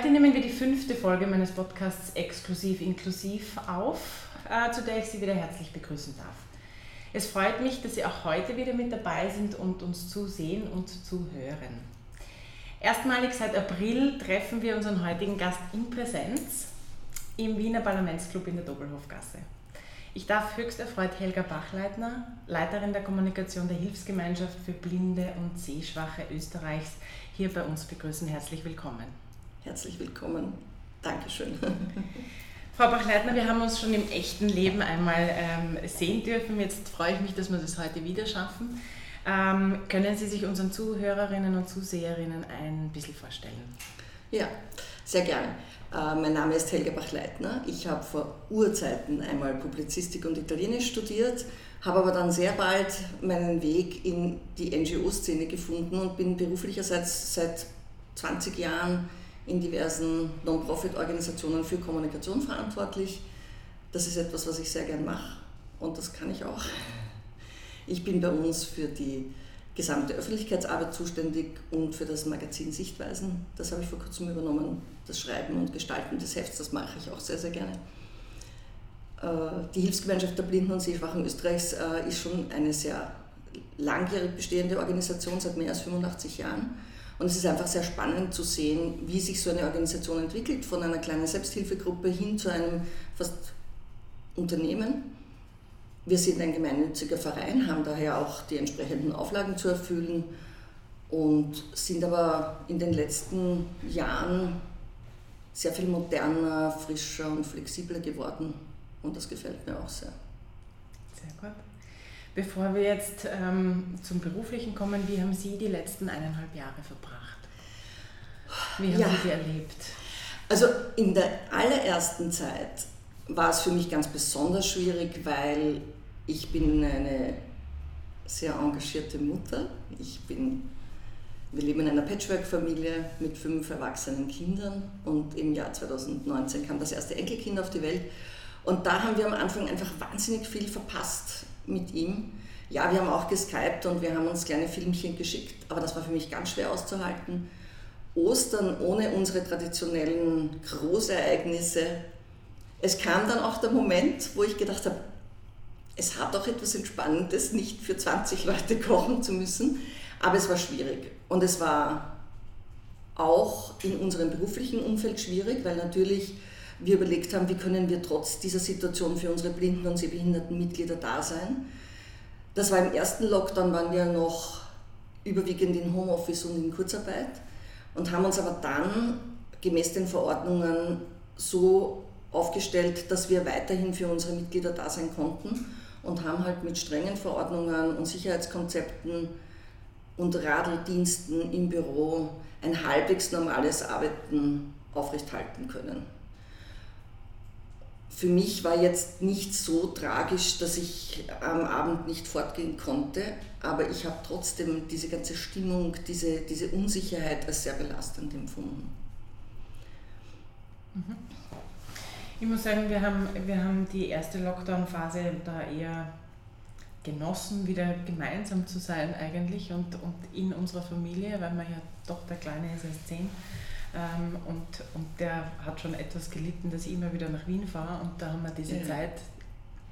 Heute nehmen wir die fünfte Folge meines Podcasts Exklusiv Inklusiv auf, äh, zu der ich Sie wieder herzlich begrüßen darf. Es freut mich, dass Sie auch heute wieder mit dabei sind und uns zusehen und zuhören. Erstmalig seit April treffen wir unseren heutigen Gast in Präsenz im Wiener Parlamentsclub in der Doppelhofgasse. Ich darf höchst erfreut Helga Bachleitner, Leiterin der Kommunikation der Hilfsgemeinschaft für Blinde und Sehschwache Österreichs, hier bei uns begrüßen. Herzlich willkommen. Herzlich willkommen. Dankeschön. Frau Bachleitner, wir haben uns schon im echten Leben einmal ähm, sehen dürfen. Jetzt freue ich mich, dass wir das heute wieder schaffen. Ähm, können Sie sich unseren Zuhörerinnen und Zuseherinnen ein bisschen vorstellen? Ja, sehr gerne. Äh, mein Name ist Helga Bachleitner. Ich habe vor Urzeiten einmal Publizistik und Italienisch studiert, habe aber dann sehr bald meinen Weg in die NGO-Szene gefunden und bin beruflicherseits seit 20 Jahren in diversen Non-Profit-Organisationen für Kommunikation verantwortlich. Das ist etwas, was ich sehr gern mache und das kann ich auch. Ich bin bei uns für die gesamte Öffentlichkeitsarbeit zuständig und für das Magazin Sichtweisen. Das habe ich vor kurzem übernommen. Das Schreiben und Gestalten des Hefts, das mache ich auch sehr, sehr gerne. Äh, die Hilfsgemeinschaft der Blinden und Sehschwachen Österreichs äh, ist schon eine sehr langjährig bestehende Organisation, seit mehr als 85 Jahren und es ist einfach sehr spannend zu sehen, wie sich so eine Organisation entwickelt, von einer kleinen Selbsthilfegruppe hin zu einem fast Unternehmen. Wir sind ein gemeinnütziger Verein, haben daher auch die entsprechenden Auflagen zu erfüllen und sind aber in den letzten Jahren sehr viel moderner, frischer und flexibler geworden. Und das gefällt mir auch sehr. Sehr gut. Bevor wir jetzt ähm, zum Beruflichen kommen, wie haben Sie die letzten eineinhalb Jahre verbracht? Wie haben ja. Sie die erlebt? Also in der allerersten Zeit war es für mich ganz besonders schwierig, weil ich bin eine sehr engagierte Mutter. Ich bin, wir leben in einer Patchwork-Familie mit fünf erwachsenen Kindern und im Jahr 2019 kam das erste Enkelkind auf die Welt. Und da haben wir am Anfang einfach wahnsinnig viel verpasst mit ihm. Ja, wir haben auch geskypt und wir haben uns kleine Filmchen geschickt, aber das war für mich ganz schwer auszuhalten. Ostern ohne unsere traditionellen Großereignisse. Es kam dann auch der Moment, wo ich gedacht habe, es hat auch etwas Entspannendes, nicht für 20 Leute kochen zu müssen, aber es war schwierig. Und es war auch in unserem beruflichen Umfeld schwierig, weil natürlich wir überlegt haben, wie können wir trotz dieser Situation für unsere blinden und sehbehinderten Mitglieder da sein. Das war im ersten Lockdown, waren wir noch überwiegend in Homeoffice und in Kurzarbeit und haben uns aber dann gemäß den Verordnungen so aufgestellt, dass wir weiterhin für unsere Mitglieder da sein konnten und haben halt mit strengen Verordnungen und Sicherheitskonzepten und Radeldiensten im Büro ein halbwegs normales Arbeiten aufrechthalten können für mich war jetzt nicht so tragisch, dass ich am Abend nicht fortgehen konnte, aber ich habe trotzdem diese ganze Stimmung, diese, diese Unsicherheit als sehr belastend empfunden. Ich muss sagen, wir haben, wir haben die erste Lockdown-Phase da eher genossen, wieder gemeinsam zu sein eigentlich und, und in unserer Familie, weil man ja doch der Kleine ist erst zehn. Ähm, und, und der hat schon etwas gelitten, dass ich immer wieder nach Wien fahre und da haben wir diese ja. Zeit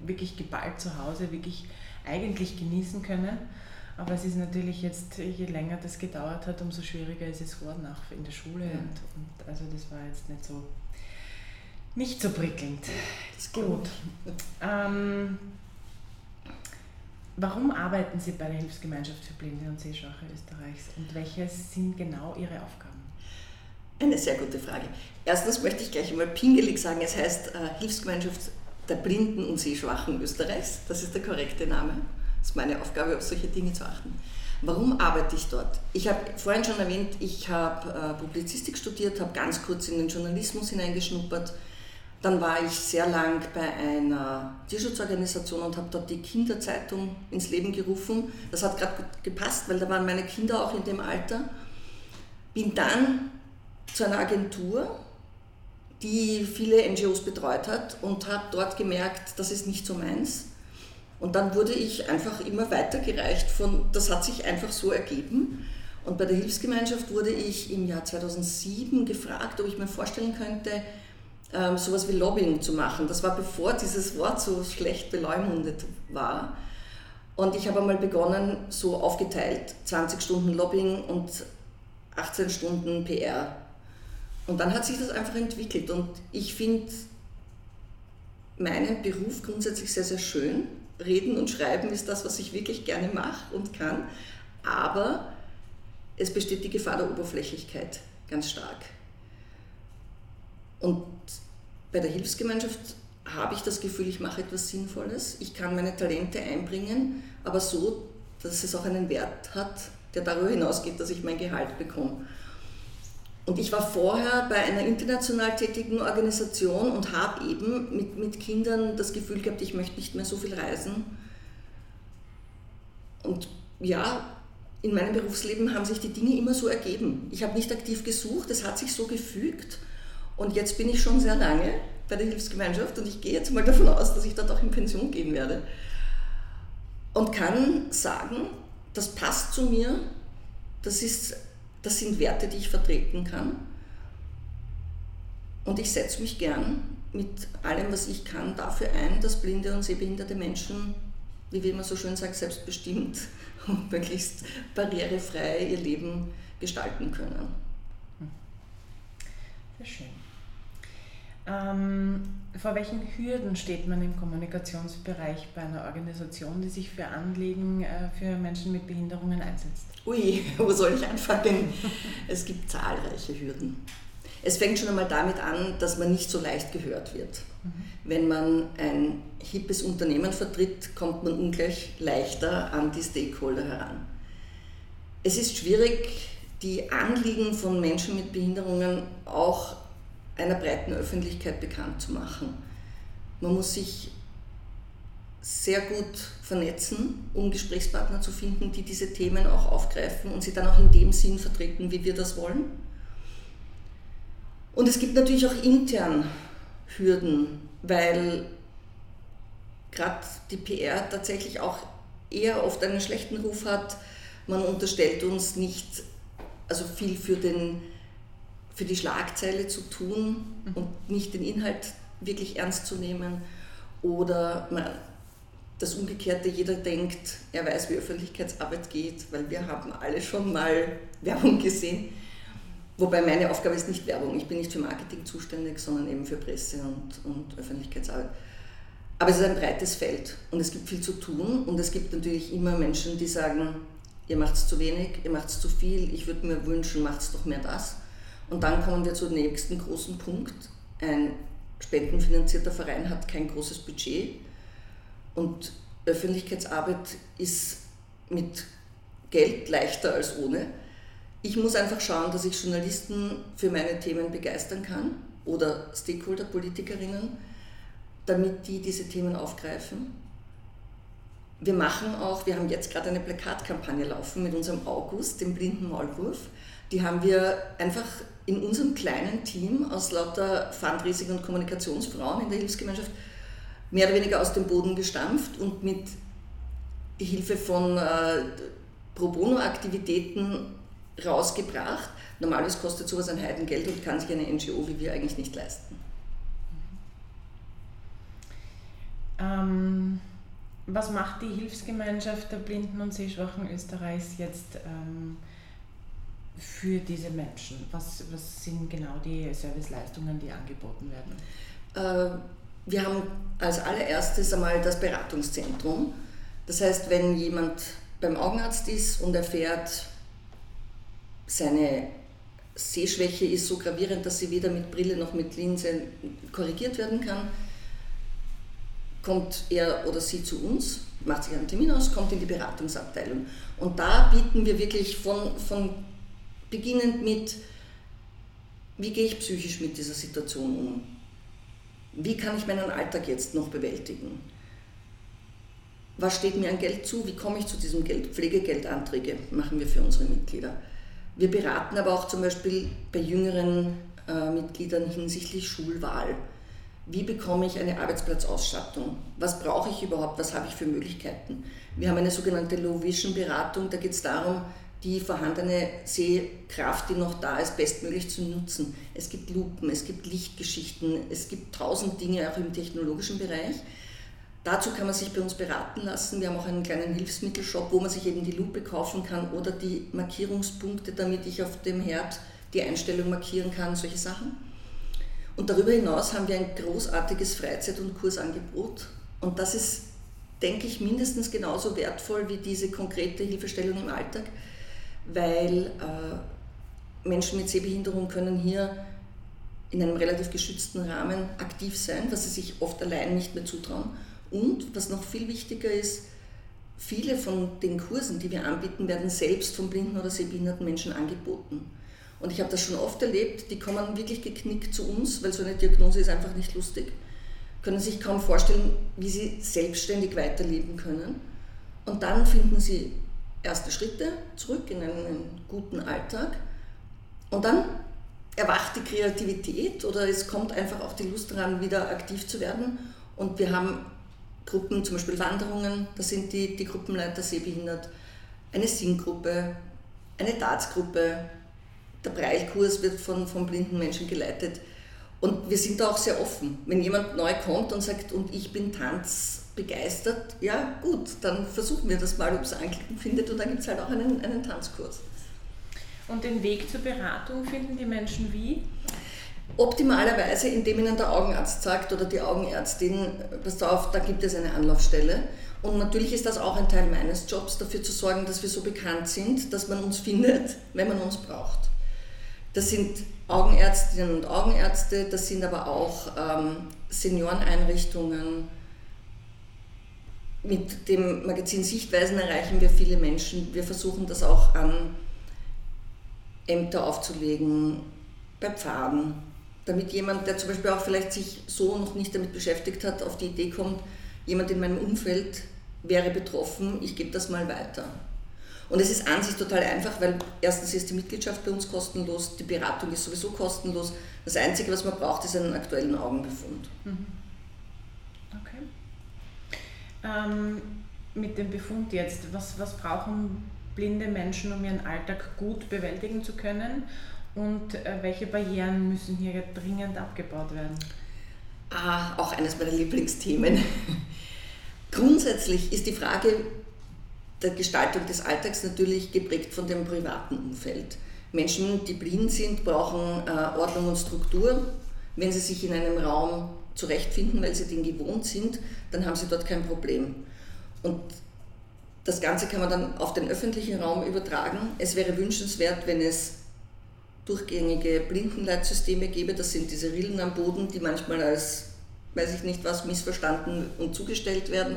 wirklich geballt zu Hause, wirklich eigentlich genießen können. Aber es ist natürlich jetzt, je länger das gedauert hat, umso schwieriger ist es geworden, auch in der Schule. Ja. Und, und, also das war jetzt nicht so, nicht so prickelnd. Das ist gut. Ähm, warum arbeiten Sie bei der Hilfsgemeinschaft für Blinde und Sehschwache Österreichs und welche sind genau Ihre Aufgaben? Eine sehr gute Frage. Erstens möchte ich gleich einmal pingelig sagen, es heißt äh, Hilfsgemeinschaft der Blinden und Sehschwachen Österreichs. Das ist der korrekte Name. Das ist meine Aufgabe, auf solche Dinge zu achten. Warum arbeite ich dort? Ich habe vorhin schon erwähnt, ich habe äh, Publizistik studiert, habe ganz kurz in den Journalismus hineingeschnuppert. Dann war ich sehr lang bei einer Tierschutzorganisation und habe dort die Kinderzeitung ins Leben gerufen. Das hat gerade gut gepasst, weil da waren meine Kinder auch in dem Alter. Bin dann zu einer Agentur, die viele NGOs betreut hat und habe dort gemerkt, das ist nicht so meins und dann wurde ich einfach immer weitergereicht von, das hat sich einfach so ergeben. Und bei der Hilfsgemeinschaft wurde ich im Jahr 2007 gefragt, ob ich mir vorstellen könnte, ähm, sowas wie Lobbying zu machen. Das war bevor dieses Wort so schlecht beleumundet war. Und ich habe einmal begonnen, so aufgeteilt, 20 Stunden Lobbying und 18 Stunden PR. Und dann hat sich das einfach entwickelt. Und ich finde meinen Beruf grundsätzlich sehr, sehr schön. Reden und Schreiben ist das, was ich wirklich gerne mache und kann, aber es besteht die Gefahr der Oberflächlichkeit ganz stark. Und bei der Hilfsgemeinschaft habe ich das Gefühl, ich mache etwas Sinnvolles, ich kann meine Talente einbringen, aber so, dass es auch einen Wert hat, der darüber hinausgeht, dass ich mein Gehalt bekomme. Und ich war vorher bei einer international tätigen Organisation und habe eben mit, mit Kindern das Gefühl gehabt, ich möchte nicht mehr so viel reisen. Und ja, in meinem Berufsleben haben sich die Dinge immer so ergeben. Ich habe nicht aktiv gesucht, es hat sich so gefügt. Und jetzt bin ich schon sehr lange bei der Hilfsgemeinschaft und ich gehe jetzt mal davon aus, dass ich dort auch in Pension gehen werde. Und kann sagen, das passt zu mir, das ist das sind Werte, die ich vertreten kann. Und ich setze mich gern mit allem, was ich kann, dafür ein, dass blinde und sehbehinderte Menschen, wie immer so schön sagen, selbstbestimmt und möglichst barrierefrei ihr Leben gestalten können. Sehr schön. Ähm, vor welchen Hürden steht man im Kommunikationsbereich bei einer Organisation, die sich für Anliegen äh, für Menschen mit Behinderungen einsetzt? Ui, wo soll ich anfangen? Es gibt zahlreiche Hürden. Es fängt schon einmal damit an, dass man nicht so leicht gehört wird. Mhm. Wenn man ein hippes Unternehmen vertritt, kommt man ungleich leichter an die Stakeholder heran. Es ist schwierig, die Anliegen von Menschen mit Behinderungen auch einer breiten Öffentlichkeit bekannt zu machen. Man muss sich sehr gut vernetzen, um Gesprächspartner zu finden, die diese Themen auch aufgreifen und sie dann auch in dem Sinn vertreten, wie wir das wollen. Und es gibt natürlich auch intern Hürden, weil gerade die PR tatsächlich auch eher oft einen schlechten Ruf hat. Man unterstellt uns nicht also viel für den für die Schlagzeile zu tun mhm. und nicht den Inhalt wirklich ernst zu nehmen. Oder man, das Umgekehrte, jeder denkt, er weiß, wie Öffentlichkeitsarbeit geht, weil wir haben alle schon mal Werbung gesehen. Wobei meine Aufgabe ist nicht Werbung. Ich bin nicht für Marketing zuständig, sondern eben für Presse und, und Öffentlichkeitsarbeit. Aber es ist ein breites Feld und es gibt viel zu tun und es gibt natürlich immer Menschen, die sagen, ihr macht es zu wenig, ihr macht es zu viel, ich würde mir wünschen, macht es doch mehr das. Und dann kommen wir zum nächsten großen Punkt. Ein spendenfinanzierter Verein hat kein großes Budget und Öffentlichkeitsarbeit ist mit Geld leichter als ohne. Ich muss einfach schauen, dass ich Journalisten für meine Themen begeistern kann oder Stakeholder, Politikerinnen, damit die diese Themen aufgreifen. Wir machen auch, wir haben jetzt gerade eine Plakatkampagne laufen mit unserem August, dem blinden Maulwurf. Die haben wir einfach in unserem kleinen Team aus lauter Fundraising- und Kommunikationsfrauen in der Hilfsgemeinschaft mehr oder weniger aus dem Boden gestampft und mit Hilfe von äh, Pro Bono-Aktivitäten rausgebracht. Normalerweise kostet sowas ein Heidengeld und kann sich eine NGO wie wir eigentlich nicht leisten. Ähm, was macht die Hilfsgemeinschaft der Blinden und Sehschwachen Österreichs jetzt ähm, für diese Menschen? Was, was sind genau die Serviceleistungen, die angeboten werden? Äh, wir haben als allererstes einmal das Beratungszentrum. Das heißt, wenn jemand beim Augenarzt ist und erfährt, seine Sehschwäche ist so gravierend, dass sie weder mit Brille noch mit Linse korrigiert werden kann, kommt er oder sie zu uns, macht sich einen Termin aus, kommt in die Beratungsabteilung. Und da bieten wir wirklich von, von beginnend mit, wie gehe ich psychisch mit dieser Situation um? Wie kann ich meinen Alltag jetzt noch bewältigen? Was steht mir an Geld zu? Wie komme ich zu diesem Geld? Pflegegeldanträge machen wir für unsere Mitglieder. Wir beraten aber auch zum Beispiel bei jüngeren äh, Mitgliedern hinsichtlich Schulwahl. Wie bekomme ich eine Arbeitsplatzausstattung? Was brauche ich überhaupt? Was habe ich für Möglichkeiten? Wir haben eine sogenannte Low-Vision-Beratung. Da geht es darum, die vorhandene Sehkraft, die noch da ist, bestmöglich zu nutzen. Es gibt Lupen, es gibt Lichtgeschichten, es gibt tausend Dinge auch im technologischen Bereich. Dazu kann man sich bei uns beraten lassen. Wir haben auch einen kleinen Hilfsmittelshop, wo man sich eben die Lupe kaufen kann oder die Markierungspunkte, damit ich auf dem Herd die Einstellung markieren kann, solche Sachen. Und darüber hinaus haben wir ein großartiges Freizeit- und Kursangebot. Und das ist, denke ich, mindestens genauso wertvoll wie diese konkrete Hilfestellung im Alltag, weil äh, Menschen mit Sehbehinderung können hier in einem relativ geschützten Rahmen aktiv sein, was sie sich oft allein nicht mehr zutrauen und was noch viel wichtiger ist, viele von den Kursen, die wir anbieten, werden selbst von blinden oder sehbehinderten Menschen angeboten. Und ich habe das schon oft erlebt, die kommen wirklich geknickt zu uns, weil so eine Diagnose ist einfach nicht lustig, können sich kaum vorstellen, wie sie selbstständig weiterleben können. Und dann finden sie erste Schritte zurück in einen guten Alltag. Und dann erwacht die Kreativität oder es kommt einfach auch die Lust daran, wieder aktiv zu werden. Und wir haben Gruppen, zum Beispiel Wanderungen, da sind die, die Gruppenleiter sehbehindert, eine Singgruppe, eine Dartsgruppe, der Breilkurs wird von, von blinden Menschen geleitet. Und wir sind da auch sehr offen. Wenn jemand neu kommt und sagt, und ich bin tanzbegeistert, ja gut, dann versuchen wir das mal, ob es Anklicken findet und dann gibt es halt auch einen, einen Tanzkurs. Und den Weg zur Beratung finden die Menschen wie? Optimalerweise, indem Ihnen der Augenarzt sagt oder die Augenärztin, pass auf, da gibt es eine Anlaufstelle. Und natürlich ist das auch ein Teil meines Jobs, dafür zu sorgen, dass wir so bekannt sind, dass man uns findet, wenn man uns braucht. Das sind Augenärztinnen und Augenärzte, das sind aber auch ähm, Senioreneinrichtungen. Mit dem Magazin Sichtweisen erreichen wir viele Menschen. Wir versuchen das auch an Ämter aufzulegen, bei Pfaden, damit jemand, der zum Beispiel auch vielleicht sich so noch nicht damit beschäftigt hat, auf die Idee kommt, jemand in meinem Umfeld wäre betroffen, ich gebe das mal weiter. Und es ist an sich total einfach, weil erstens ist die Mitgliedschaft bei uns kostenlos, die Beratung ist sowieso kostenlos. Das Einzige, was man braucht, ist einen aktuellen Augenbefund. Mhm. Okay. Ähm, mit dem Befund jetzt, was, was brauchen blinde Menschen, um ihren Alltag gut bewältigen zu können? Und äh, welche Barrieren müssen hier dringend abgebaut werden? Ah, auch eines meiner Lieblingsthemen. Grundsätzlich ist die Frage der Gestaltung des Alltags natürlich geprägt von dem privaten Umfeld. Menschen, die blind sind, brauchen äh, Ordnung und Struktur. Wenn sie sich in einem Raum zurechtfinden, weil sie den gewohnt sind, dann haben sie dort kein Problem. Und das Ganze kann man dann auf den öffentlichen Raum übertragen. Es wäre wünschenswert, wenn es durchgängige Blindenleitsysteme gäbe. Das sind diese Rillen am Boden, die manchmal als, weiß ich nicht was, missverstanden und zugestellt werden.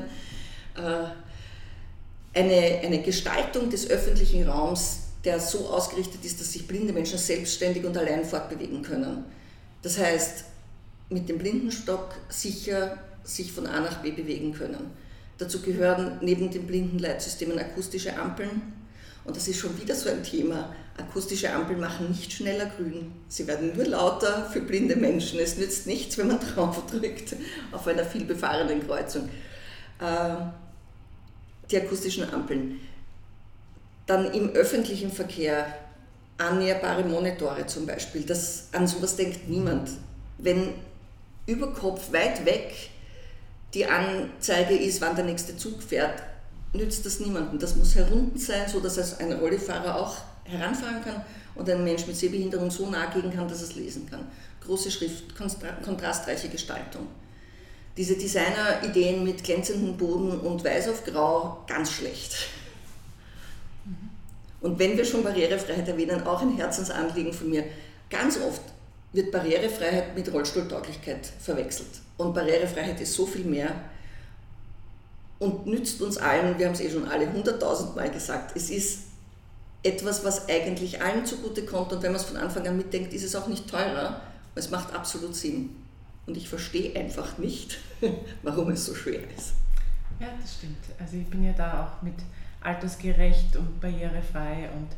Äh, eine, eine Gestaltung des öffentlichen Raums, der so ausgerichtet ist, dass sich blinde Menschen selbstständig und allein fortbewegen können. Das heißt, mit dem Blindenstock sicher sich von A nach B bewegen können. Dazu gehören neben den Blindenleitsystemen akustische Ampeln, und das ist schon wieder so ein Thema. Akustische Ampeln machen nicht schneller grün. Sie werden nur lauter für blinde Menschen. Es nützt nichts, wenn man drauf drückt auf einer vielbefahrenen Kreuzung. Äh, die akustischen Ampeln. Dann im öffentlichen Verkehr annäherbare Monitore zum Beispiel. Das, an sowas denkt niemand. Wenn über Kopf weit weg die Anzeige ist, wann der nächste Zug fährt, nützt das niemandem. Das muss herunten sein, so dass es ein Rollifahrer auch heranfahren kann und ein Mensch mit Sehbehinderung so nahe gehen kann, dass er es lesen kann. Große Schrift, kontrastreiche Gestaltung. Diese Designer-Ideen mit glänzendem Boden und weiß auf grau, ganz schlecht. Und wenn wir schon Barrierefreiheit erwähnen, auch ein Herzensanliegen von mir. Ganz oft wird Barrierefreiheit mit Rollstuhltauglichkeit verwechselt. Und Barrierefreiheit ist so viel mehr und nützt uns allen, wir haben es eh schon alle hunderttausend Mal gesagt, es ist etwas, was eigentlich allen zugutekommt und wenn man es von Anfang an mitdenkt, ist es auch nicht teurer. Es macht absolut Sinn. Und ich verstehe einfach nicht, warum es so schwer ist. Ja, das stimmt. Also ich bin ja da auch mit altersgerecht und barrierefrei und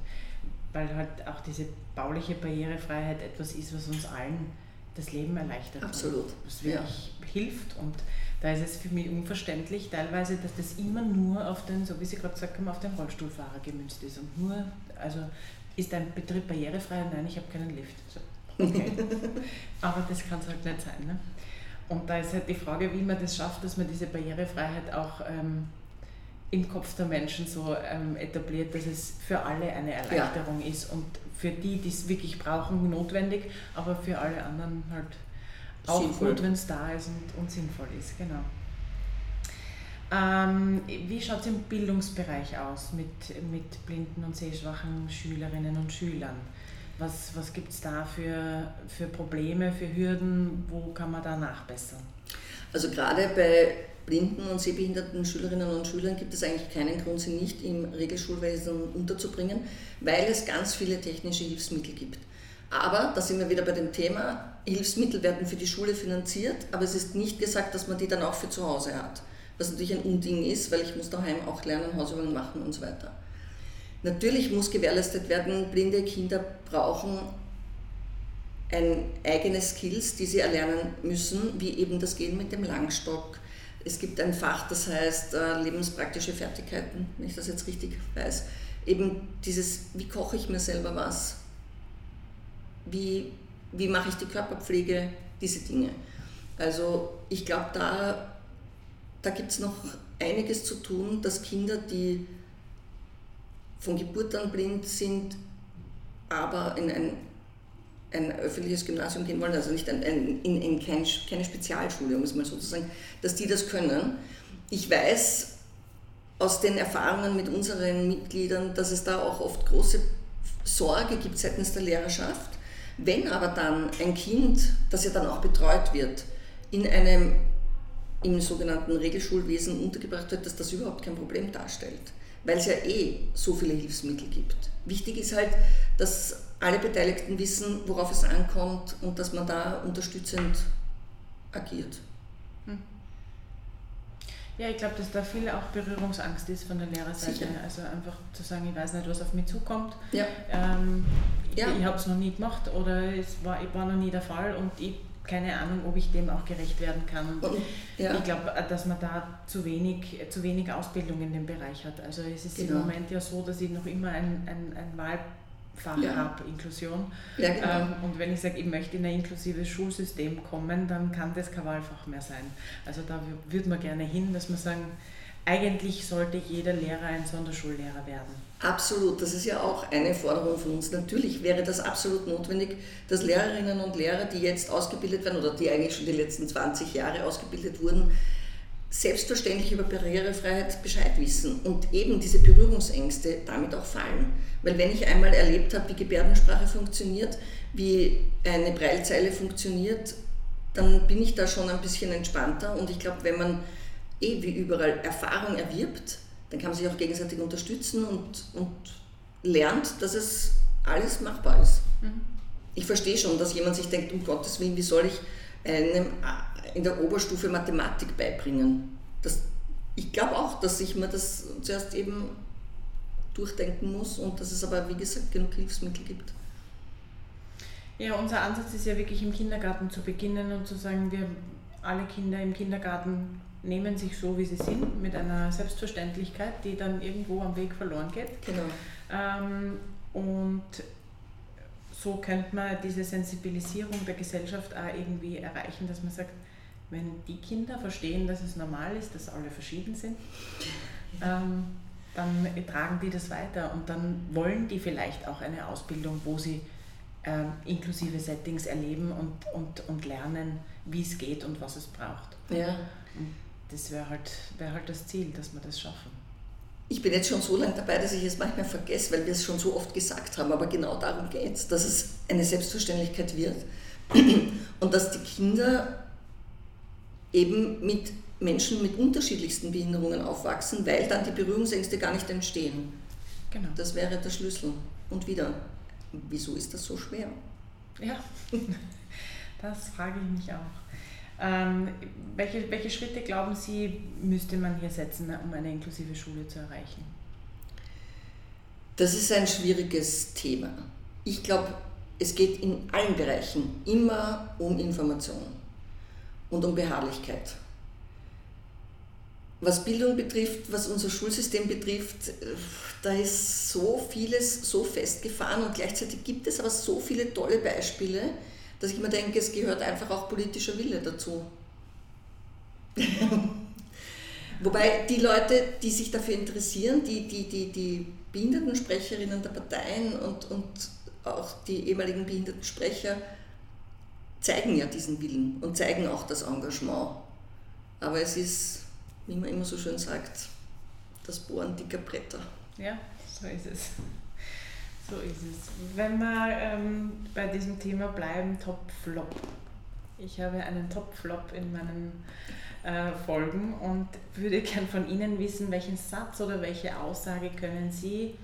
weil halt auch diese bauliche Barrierefreiheit etwas ist, was uns allen das Leben erleichtert. Absolut. Was wirklich ja. hilft. Und da ist es für mich unverständlich teilweise, dass das immer nur auf den, so wie Sie gerade gesagt haben, auf den Rollstuhlfahrer gemünzt ist. Und nur, also ist ein Betrieb barrierefrei? Nein, ich habe keinen Lift. So, okay. Aber das kann es halt nicht sein. Ne? Und da ist halt die Frage, wie man das schafft, dass man diese Barrierefreiheit auch ähm, im Kopf der Menschen so ähm, etabliert, dass es für alle eine Erleichterung ja. ist und für die, die es wirklich brauchen, notwendig, aber für alle anderen halt auch sinnvoll. gut, wenn es da ist und, und, sinnvoll ist. Genau. Ähm, wie schaut es im Bildungsbereich aus mit, mit blinden und sehschwachen Schülerinnen und Schülern? Was, was gibt es da für, für Probleme, für Hürden? Wo kann man da nachbessern? Also gerade bei blinden und sehbehinderten Schülerinnen und Schülern gibt es eigentlich keinen Grund, sie nicht im Regelschulwesen unterzubringen, weil es ganz viele technische Hilfsmittel gibt. Aber, da sind wir wieder bei dem Thema, Hilfsmittel werden für die Schule finanziert, aber es ist nicht gesagt, dass man die dann auch für zu Hause hat. Was natürlich ein Unding ist, weil ich muss daheim auch lernen, Hausübungen machen und so weiter. Natürlich muss gewährleistet werden, blinde Kinder brauchen ein eigene Skills, die sie erlernen müssen, wie eben das Gehen mit dem Langstock. Es gibt ein Fach, das heißt äh, lebenspraktische Fertigkeiten, wenn ich das jetzt richtig weiß. Eben dieses, wie koche ich mir selber was? Wie, wie mache ich die Körperpflege? Diese Dinge. Also ich glaube, da, da gibt es noch einiges zu tun, dass Kinder, die von Geburt an blind sind, aber in ein ein öffentliches Gymnasium gehen wollen, also nicht ein, ein, in, in kein, keine Spezialschule, um es mal so zu sagen, dass die das können. Ich weiß aus den Erfahrungen mit unseren Mitgliedern, dass es da auch oft große Sorge gibt seitens der Lehrerschaft. Wenn aber dann ein Kind, das ja dann auch betreut wird, in einem im sogenannten Regelschulwesen untergebracht wird, dass das überhaupt kein Problem darstellt, weil es ja eh so viele Hilfsmittel gibt. Wichtig ist halt, dass alle Beteiligten wissen, worauf es ankommt und dass man da unterstützend agiert. Hm. Ja, ich glaube, dass da viel auch Berührungsangst ist von der Lehrerseite. Sicher. Also einfach zu sagen, ich weiß nicht, was auf mich zukommt. Ja. Ähm, ja. Ich, ich habe es noch nie gemacht oder es war, ich war noch nie der Fall und ich keine Ahnung, ob ich dem auch gerecht werden kann. Und ja. ich glaube, dass man da zu wenig, zu wenig Ausbildung in dem Bereich hat. Also es ist genau. im Moment ja so, dass ich noch immer ein, ein, ein Wahl Fach ja. habe, Inklusion. Ja, genau. Ähm, und wenn ich sage, ich möchte in ein inklusives Schulsystem kommen, dann kann das kein Wahlfach mehr sein. Also da würde man gerne hin, dass man sagen, eigentlich sollte jeder Lehrer ein Sonderschullehrer werden. Absolut, das ist ja auch eine Forderung von uns. Natürlich wäre das absolut notwendig, dass Lehrerinnen und Lehrer, die jetzt ausgebildet werden oder die eigentlich schon die letzten 20 Jahre ausgebildet wurden, selbstverständlich über Barrierefreiheit Bescheid wissen und eben diese Berührungsängste damit auch fallen. Weil wenn ich einmal erlebt habe, wie Gebärdensprache funktioniert, wie eine Breilzeile funktioniert, dann bin ich da schon ein bisschen entspannter und ich glaube, wenn man eh wie überall Erfahrung erwirbt, dann kann man sich auch gegenseitig unterstützen und, und lernt, dass es alles machbar ist. Mhm. Ich verstehe schon, dass jemand sich denkt, um Gottes Willen, wie soll ich einem in der Oberstufe Mathematik beibringen. Das, ich glaube auch, dass ich mir das zuerst eben durchdenken muss und dass es aber, wie gesagt, genug Hilfsmittel gibt. Ja, unser Ansatz ist ja wirklich im Kindergarten zu beginnen und zu sagen, wir alle Kinder im Kindergarten nehmen sich so, wie sie sind, mit einer Selbstverständlichkeit, die dann irgendwo am Weg verloren geht. Genau. Ähm, und so könnte man diese Sensibilisierung der Gesellschaft auch irgendwie erreichen, dass man sagt, wenn die Kinder verstehen, dass es normal ist, dass alle verschieden sind, ähm, dann tragen die das weiter und dann wollen die vielleicht auch eine Ausbildung, wo sie ähm, inklusive Settings erleben und, und, und lernen, wie es geht und was es braucht. Ja. Und das wäre halt, wär halt das Ziel, dass wir das schaffen. Ich bin jetzt schon so lange dabei, dass ich es manchmal vergesse, weil wir es schon so oft gesagt haben, aber genau darum geht es, dass es eine Selbstverständlichkeit wird und dass die Kinder eben mit Menschen mit unterschiedlichsten Behinderungen aufwachsen, weil dann die Berührungsängste gar nicht entstehen. Genau. Das wäre der Schlüssel. Und wieder, wieso ist das so schwer? Ja, das frage ich mich auch. Ähm, welche, welche Schritte glauben Sie, müsste man hier setzen, um eine inklusive Schule zu erreichen? Das ist ein schwieriges Thema. Ich glaube, es geht in allen Bereichen immer um Information und um Beharrlichkeit. Was Bildung betrifft, was unser Schulsystem betrifft, da ist so vieles so festgefahren und gleichzeitig gibt es aber so viele tolle Beispiele, dass ich mir denke, es gehört einfach auch politischer Wille dazu. Wobei die Leute, die sich dafür interessieren, die, die, die, die Behindertensprecherinnen der Parteien und, und auch die ehemaligen Behindertensprecher, zeigen ja diesen Willen und zeigen auch das Engagement. Aber es ist, wie man immer so schön sagt, das Bohren dicker Bretter. Ja, so ist es. So ist es. Wenn wir ähm, bei diesem Thema bleiben, Top-Flop. Ich habe einen Top-Flop in meinen äh, Folgen und würde gern von Ihnen wissen, welchen Satz oder welche Aussage können Sie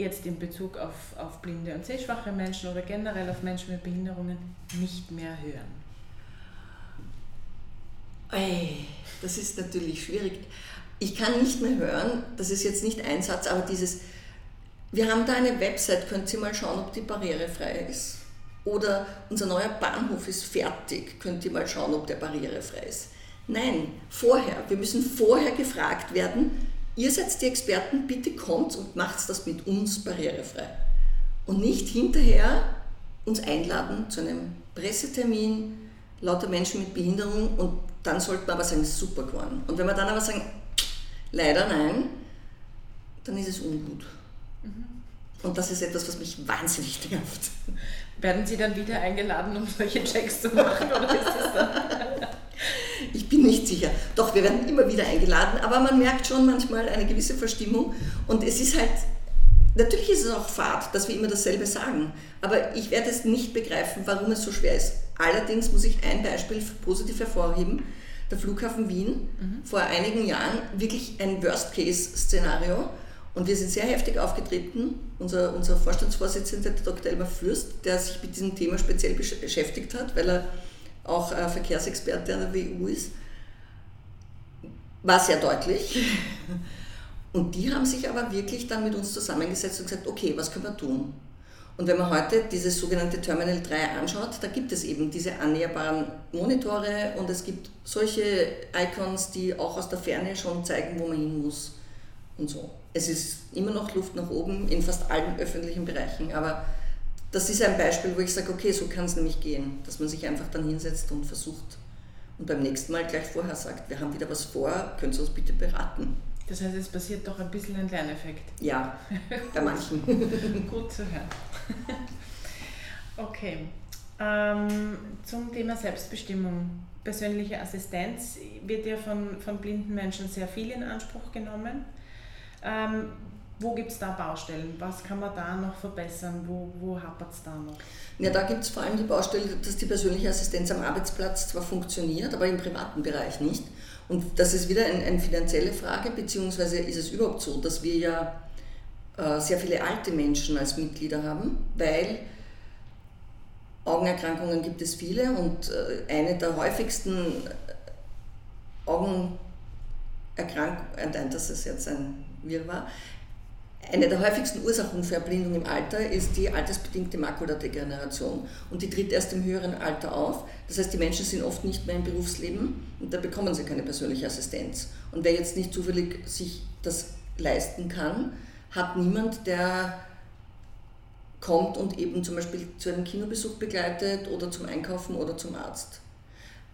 jetzt in Bezug auf, auf blinde und sehschwache Menschen oder generell auf Menschen mit Behinderungen nicht mehr hören? Ey, das ist natürlich schwierig. Ich kann nicht mehr hören, das ist jetzt nicht ein Satz, aber dieses, wir haben da eine Website, könnt ihr mal schauen, ob die barrierefrei ist. Oder unser neuer Bahnhof ist fertig, könnt ihr mal schauen, ob der barrierefrei ist. Nein, vorher. Wir müssen vorher gefragt werden, ihr seid die Experten, bitte kommt und macht das mit uns barrierefrei. Und nicht hinterher uns einladen zu einem Pressetermin, lauter Menschen mit Behinderung und dann sollten wir aber sagen, super geworden. Und wenn wir dann aber sagen, leider nein, dann ist es ungut. Mhm. Und das ist etwas, was mich wahnsinnig nervt. Werden Sie dann wieder eingeladen, um solche Checks zu machen? Oder ist das dann? Ich bin nicht sicher. Doch, wir werden immer wieder eingeladen, aber man merkt schon manchmal eine gewisse Verstimmung. Und es ist halt, natürlich ist es auch fad, dass wir immer dasselbe sagen. Aber ich werde es nicht begreifen, warum es so schwer ist. Allerdings muss ich ein Beispiel positiv hervorheben. Der Flughafen Wien, mhm. vor einigen Jahren wirklich ein Worst-Case-Szenario und wir sind sehr heftig aufgetreten. Unser, unser Vorstandsvorsitzender, der Dr. Elmar Fürst, der sich mit diesem Thema speziell beschäftigt hat, weil er auch äh, Verkehrsexperte an der WU ist, war sehr deutlich. Und die haben sich aber wirklich dann mit uns zusammengesetzt und gesagt, okay, was können wir tun? Und wenn man heute dieses sogenannte Terminal 3 anschaut, da gibt es eben diese annäherbaren Monitore und es gibt solche Icons, die auch aus der Ferne schon zeigen, wo man hin muss und so es ist immer noch Luft nach oben in fast allen öffentlichen Bereichen, aber das ist ein Beispiel, wo ich sage, okay, so kann es nämlich gehen, dass man sich einfach dann hinsetzt und versucht und beim nächsten Mal gleich vorher sagt, wir haben wieder was vor, könnt ihr uns bitte beraten. Das heißt, es passiert doch ein bisschen ein Lerneffekt. Ja, bei manchen. Gut zu hören. Okay. Ähm, zum Thema Selbstbestimmung. Persönliche Assistenz wird ja von, von blinden Menschen sehr viel in Anspruch genommen. Ähm, wo gibt es da Baustellen? Was kann man da noch verbessern? Wo, wo hapert es da noch? Ja, da gibt es vor allem die Baustelle, dass die persönliche Assistenz am Arbeitsplatz zwar funktioniert, aber im privaten Bereich nicht. Und das ist wieder eine ein finanzielle Frage, beziehungsweise ist es überhaupt so, dass wir ja äh, sehr viele alte Menschen als Mitglieder haben, weil Augenerkrankungen gibt es viele und äh, eine der häufigsten Augenerkrankungen, das ist jetzt ein Wirrwarr. Eine der häufigsten Ursachen für Erblindung im Alter ist die altersbedingte Makuladegeneration und die tritt erst im höheren Alter auf. Das heißt, die Menschen sind oft nicht mehr im Berufsleben und da bekommen sie keine persönliche Assistenz. Und wer jetzt nicht zufällig sich das leisten kann, hat niemand, der kommt und eben zum Beispiel zu einem Kinobesuch begleitet oder zum Einkaufen oder zum Arzt.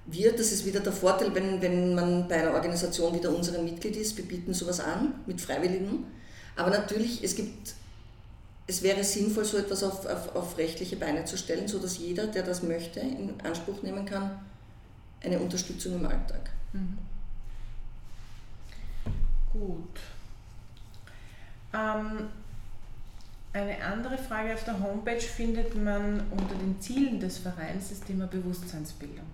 wir, das ist wieder der Vorteil, wenn, wenn man bei einer Organisation wieder unsere Mitglied ist, wir bieten sowas an mit Freiwilligen. Aber natürlich, es gibt, es wäre sinnvoll, so etwas auf, auf, auf rechtliche Beine zu stellen, sodass jeder, der das möchte, in Anspruch nehmen kann, eine Unterstützung im Alltag. Mhm. Gut. Ähm, eine andere Frage auf der Homepage findet man unter den Zielen des Vereins das Thema Bewusstseinsbildung.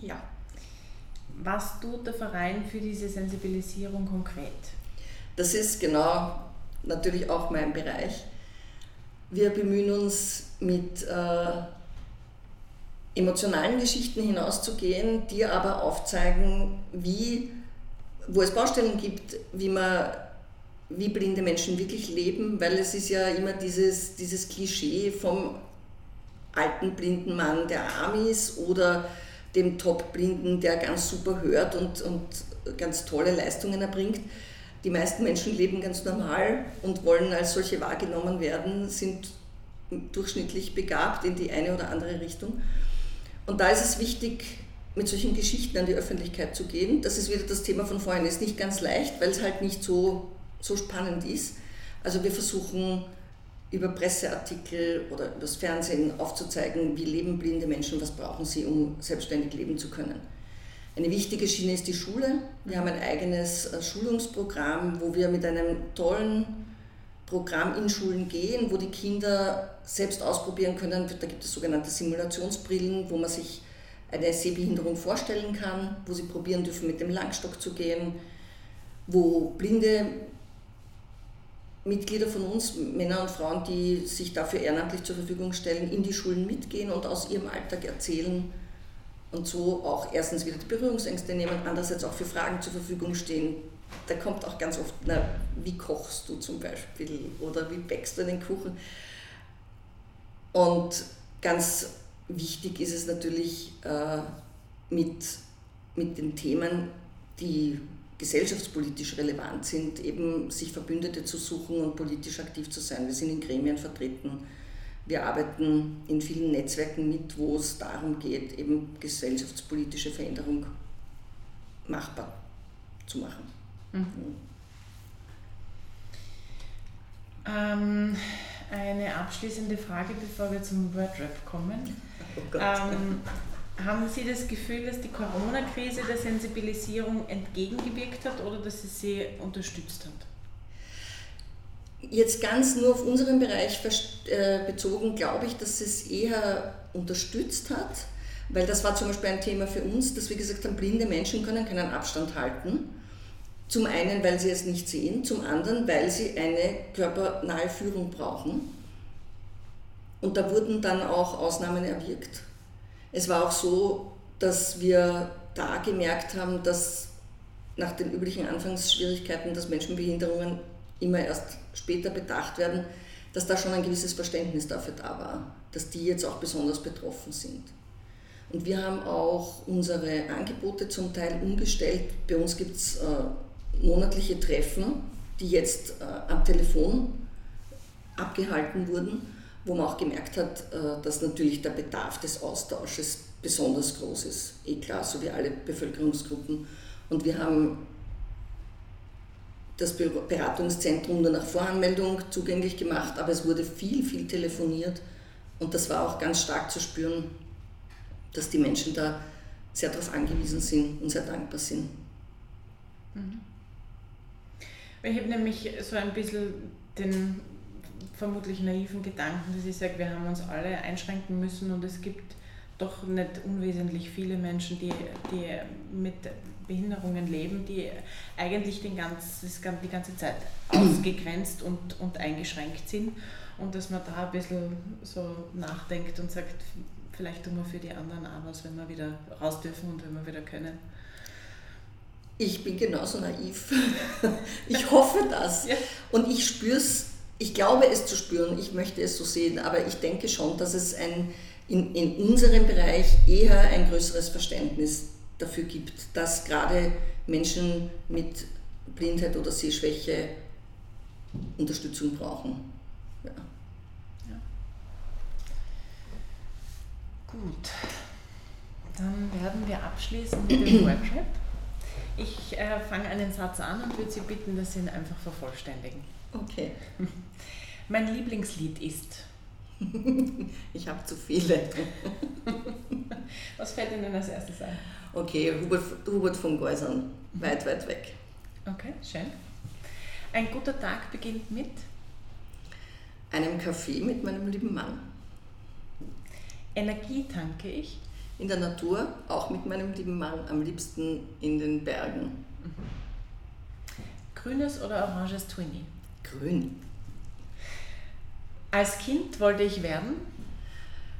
Ja. Was tut der Verein für diese Sensibilisierung konkret? Das ist genau natürlich auch mein Bereich. Wir bemühen uns mit äh, emotionalen Geschichten hinauszugehen, die aber aufzeigen, wie, wo es Baustellen gibt, wie man wie blinde Menschen wirklich leben, weil es ist ja immer dieses, dieses Klischee vom alten blinden Mann, der arm ist, oder dem Top-Blinden, der ganz super hört und, und ganz tolle Leistungen erbringt. Die meisten Menschen leben ganz normal und wollen als solche wahrgenommen werden, sind durchschnittlich begabt in die eine oder andere Richtung. Und da ist es wichtig, mit solchen Geschichten an die Öffentlichkeit zu gehen. Das ist wieder das Thema von vorhin. Ist nicht ganz leicht, weil es halt nicht so so spannend ist. Also wir versuchen über Presseartikel oder über das Fernsehen aufzuzeigen, wie leben blinde Menschen, was brauchen sie, um selbstständig leben zu können. Eine wichtige Schiene ist die Schule. Wir haben ein eigenes äh, Schulungsprogramm, wo wir mit einem tollen Programm in Schulen gehen, wo die Kinder selbst ausprobieren können. Da gibt es sogenannte Simulationsbrillen, wo man sich eine Sehbehinderung vorstellen kann, wo sie probieren dürfen, mit dem Langstock zu gehen, wo blinde Mitglieder von uns, Männer und Frauen, die sich dafür ehrenamtlich zur Verfügung stellen, in die Schulen mitgehen und aus ihrem Alltag erzählen und so auch erstens wieder die Berührungsängste nehmen, andererseits auch für Fragen zur Verfügung stehen. Da kommt auch ganz oft, na, wie kochst du zum Beispiel oder wie bäckst du einen Kuchen? Und ganz wichtig ist es natürlich äh, mit, mit den Themen, die gesellschaftspolitisch relevant sind, eben sich Verbündete zu suchen und politisch aktiv zu sein. Wir sind in Gremien vertreten. Wir arbeiten in vielen Netzwerken mit, wo es darum geht, eben gesellschaftspolitische Veränderung machbar zu machen. Mhm. Ähm, eine abschließende Frage, bevor wir zum Wordrap kommen. Oh ähm, haben Sie das Gefühl, dass die Corona-Krise der Sensibilisierung entgegengewirkt hat oder dass sie sie unterstützt hat? Jetzt ganz nur auf unseren Bereich äh, bezogen, glaube ich, dass es eher unterstützt hat, weil das war zum Beispiel ein Thema für uns, dass wir gesagt haben, blinde Menschen können keinen Abstand halten. Zum einen, weil sie es nicht sehen, zum anderen, weil sie eine körpernahe Führung brauchen. Und da wurden dann auch Ausnahmen erwirkt. Es war auch so, dass wir da gemerkt haben, dass nach den üblichen Anfangsschwierigkeiten, dass Menschenbehinderungen immer erst später bedacht werden, dass da schon ein gewisses Verständnis dafür da war, dass die jetzt auch besonders betroffen sind. Und wir haben auch unsere Angebote zum Teil umgestellt. Bei uns gibt es äh, monatliche Treffen, die jetzt äh, am Telefon abgehalten wurden wo man auch gemerkt hat, äh, dass natürlich der Bedarf des Austausches besonders groß ist. Eh klar, so wie alle Bevölkerungsgruppen. Und wir haben das Beratungszentrum nur nach Voranmeldung zugänglich gemacht, aber es wurde viel, viel telefoniert und das war auch ganz stark zu spüren, dass die Menschen da sehr darauf angewiesen sind und sehr dankbar sind. Mhm. Ich habe nämlich so ein bisschen den vermutlich naiven Gedanken, dass ich sage, wir haben uns alle einschränken müssen und es gibt doch nicht unwesentlich viele Menschen, die, die mit Behinderungen leben, die eigentlich den ganz, die ganze Zeit ausgegrenzt und, und eingeschränkt sind. Und dass man da ein bisschen so nachdenkt und sagt, vielleicht tun wir für die anderen auch was, wenn wir wieder raus dürfen und wenn wir wieder können. Ich bin genauso naiv. Ich hoffe das. Ja. Und ich spüre es ich glaube es zu spüren, ich möchte es so sehen, aber ich denke schon, dass es ein, in, in unserem Bereich eher ein größeres Verständnis dafür gibt, dass gerade Menschen mit Blindheit oder Sehschwäche Unterstützung brauchen. Ja. ja. Gut. Dann werden wir abschließen mit dem Workshop. Ich äh, fange einen Satz an und würde Sie bitten, dass Sie ihn einfach vervollständigen. Okay. Mein Lieblingslied ist. Ich habe zu viele. Was fällt Ihnen als erstes ein? Okay, Hubert, Hubert von Geusern, weit, weit weg. Okay, schön. Ein guter Tag beginnt mit Einem Kaffee mit meinem lieben Mann. Energie tanke ich. In der Natur, auch mit meinem lieben Mann, am liebsten in den Bergen. Grünes oder oranges Twinnie? Grün. Als Kind wollte ich werden.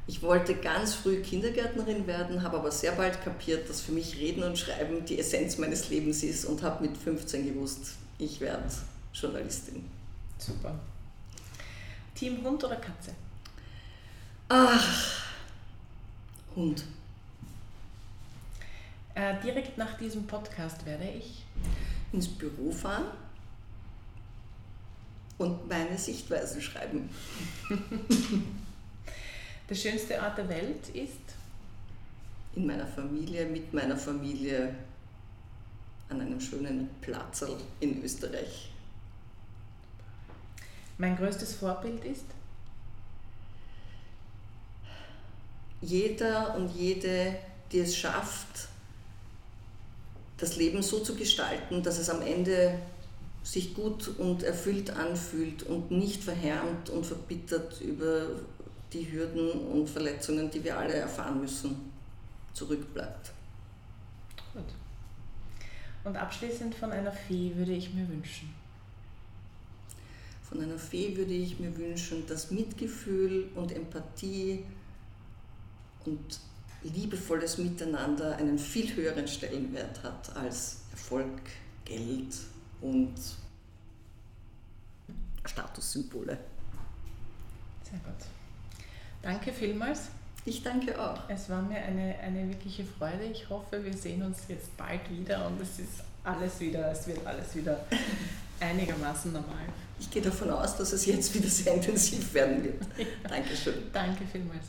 Ich wollte ganz früh Kindergärtnerin werden, habe aber sehr bald kapiert, dass für mich Reden und Schreiben die Essenz meines Lebens ist und habe mit 15 gewusst, ich werde Journalistin. Super. Team Hund oder Katze? Ach, Hund. Äh, direkt nach diesem Podcast werde ich. Ins Büro fahren und meine Sichtweisen schreiben. Der schönste Ort der Welt ist. In meiner Familie, mit meiner Familie, an einem schönen Platz in Österreich. Mein größtes Vorbild ist. Jeder und jede, die es schafft, das Leben so zu gestalten, dass es am Ende sich gut und erfüllt anfühlt und nicht verhärmt und verbittert über die Hürden und Verletzungen, die wir alle erfahren müssen, zurückbleibt. Gut. Und abschließend von einer Fee würde ich mir wünschen. Von einer Fee würde ich mir wünschen, dass Mitgefühl und Empathie und liebevolles Miteinander einen viel höheren Stellenwert hat als Erfolg, Geld und Statussymbole. Sehr gut. Danke vielmals. Ich danke auch. Es war mir eine, eine wirkliche Freude. Ich hoffe, wir sehen uns jetzt bald wieder und es ist alles wieder, es wird alles wieder einigermaßen normal. Ich gehe davon aus, dass es jetzt wieder sehr intensiv werden wird. Dankeschön. Danke vielmals.